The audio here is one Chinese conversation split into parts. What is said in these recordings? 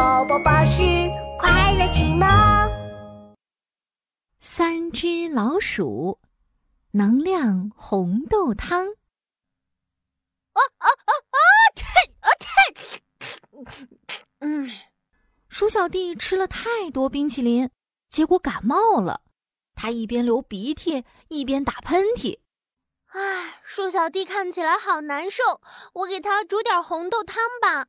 宝宝巴士快乐启蒙。三只老鼠，能量红豆汤。啊啊啊啊！太啊太！嗯，鼠小弟吃了太多冰淇淋，结果感冒了。他一边流鼻涕，一边打喷嚏。唉，鼠小弟看起来好难受，我给他煮点红豆汤吧。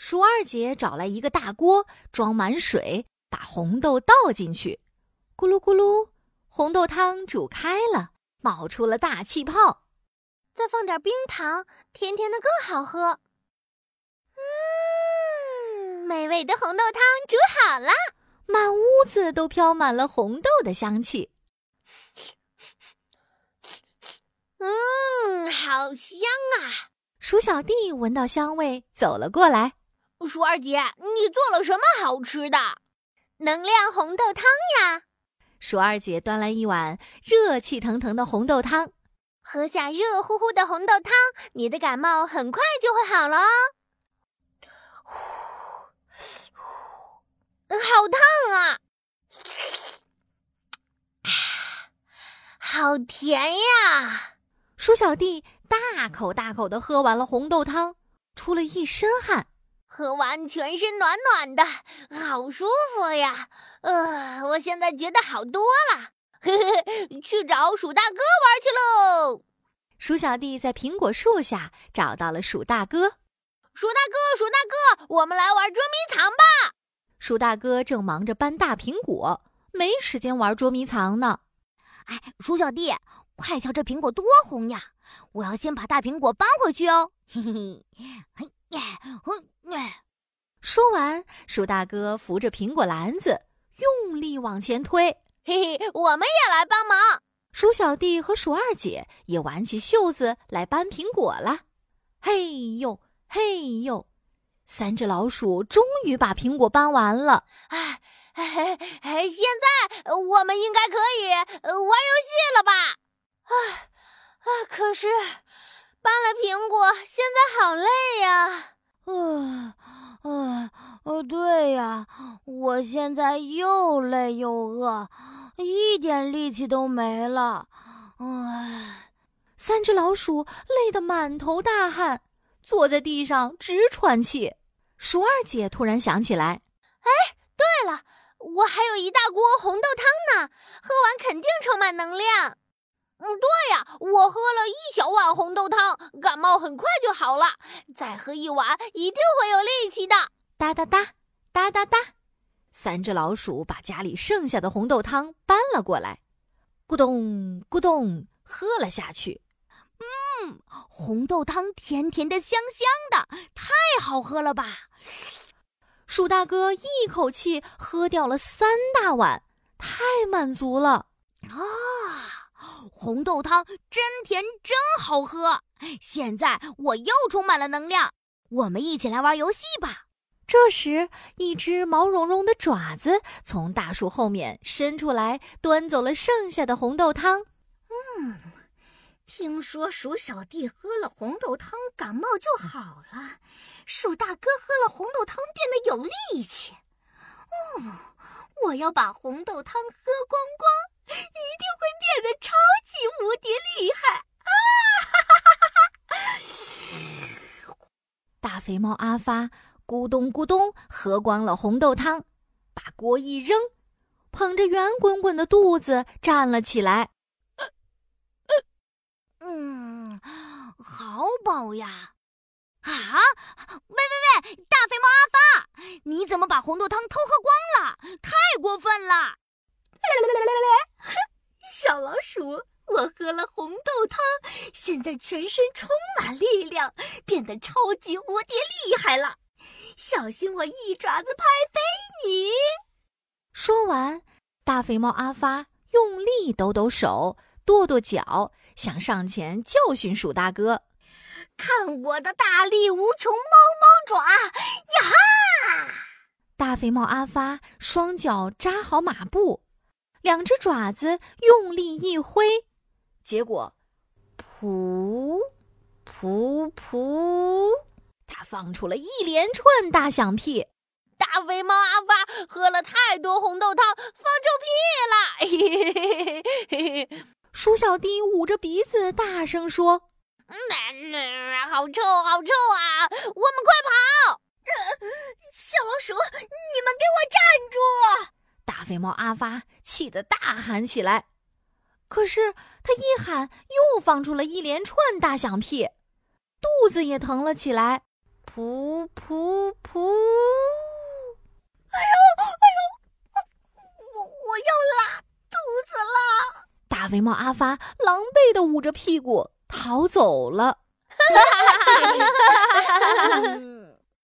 鼠二姐找来一个大锅，装满水，把红豆倒进去，咕噜咕噜，红豆汤煮开了，冒出了大气泡。再放点冰糖，甜甜的更好喝。嗯，美味的红豆汤煮好了，满屋子都飘满了红豆的香气。嗯，好香啊！鼠小弟闻到香味，走了过来。鼠二姐，你做了什么好吃的？能量红豆汤呀！鼠二姐端来一碗热气腾腾的红豆汤，喝下热乎乎的红豆汤，你的感冒很快就会好了哦。好烫啊！好甜呀！鼠小弟大口大口的喝完了红豆汤，出了一身汗。喝完全身暖暖的，好舒服呀！呃，我现在觉得好多了。呵呵，去找鼠大哥玩去喽！鼠小弟在苹果树下找到了鼠大哥。鼠大哥，鼠大哥，我们来玩捉迷藏吧！鼠大哥正忙着搬大苹果，没时间玩捉迷藏呢。哎，鼠小弟，快瞧这苹果多红呀！我要先把大苹果搬回去哦。嘿嘿嘿，嘿，嘿。说完，鼠大哥扶着苹果篮子，用力往前推。嘿嘿，我们也来帮忙。鼠小弟和鼠二姐也挽起袖子来搬苹果了。嘿呦嘿呦，三只老鼠终于把苹果搬完了。哎哎哎！现在我们应该可以玩游戏了吧？啊啊！可是搬了苹果，现在好累呀。呃，呃，呃，对呀，我现在又累又饿，一点力气都没了。唉，三只老鼠累得满头大汗，坐在地上直喘气。鼠二姐突然想起来，哎，对了，我还有一大锅红豆汤呢，喝完肯定充满能量。我喝了一小碗红豆汤，感冒很快就好了。再喝一碗，一定会有力气的。哒哒哒，哒哒哒，三只老鼠把家里剩下的红豆汤搬了过来，咕咚咕咚喝了下去。嗯，红豆汤甜甜的，香香的，太好喝了吧！鼠大哥一口气喝掉了三大碗，太满足了啊！红豆汤真甜，真好喝！现在我又充满了能量，我们一起来玩游戏吧。这时，一只毛茸茸的爪子从大树后面伸出来，端走了剩下的红豆汤。嗯，听说鼠小弟喝了红豆汤，感冒就好了。鼠大哥喝了红豆汤，变得有力气。哦，我要把红豆汤喝光光。一定变得超级无敌厉害啊！哈哈哈哈哈大肥猫阿发咕咚咕咚喝光了红豆汤，把锅一扔，捧着圆滚滚的肚子站了起来。嗯，好饱呀！啊！喂喂喂，大肥猫阿发，你怎么把红豆汤偷喝光了？太过分了！来来来来来！哼，小老鼠，我喝了红豆汤，现在全身充满力量，变得超级无敌厉害了。小心我一爪子拍飞你！说完，大肥猫阿发用力抖抖手，跺跺脚，想上前教训鼠大哥。看我的大力无穷猫猫爪！呀哈！大肥猫阿发双脚扎好马步。两只爪子用力一挥，结果，噗，噗噗，它放出了一连串大响屁。大肥猫阿发喝了太多红豆汤，放臭屁了！鼠小弟捂着鼻子大声说：“嗯好臭，好臭啊！我们快跑！”小老鼠，你们给我站住！大肥猫阿发气得大喊起来。可是他一喊，又放出了一连串大响屁，肚子也疼了起来。噗噗噗！哎呦哎呦，我我要拉肚子了！大肥猫阿发狼狈的捂着屁股逃走了。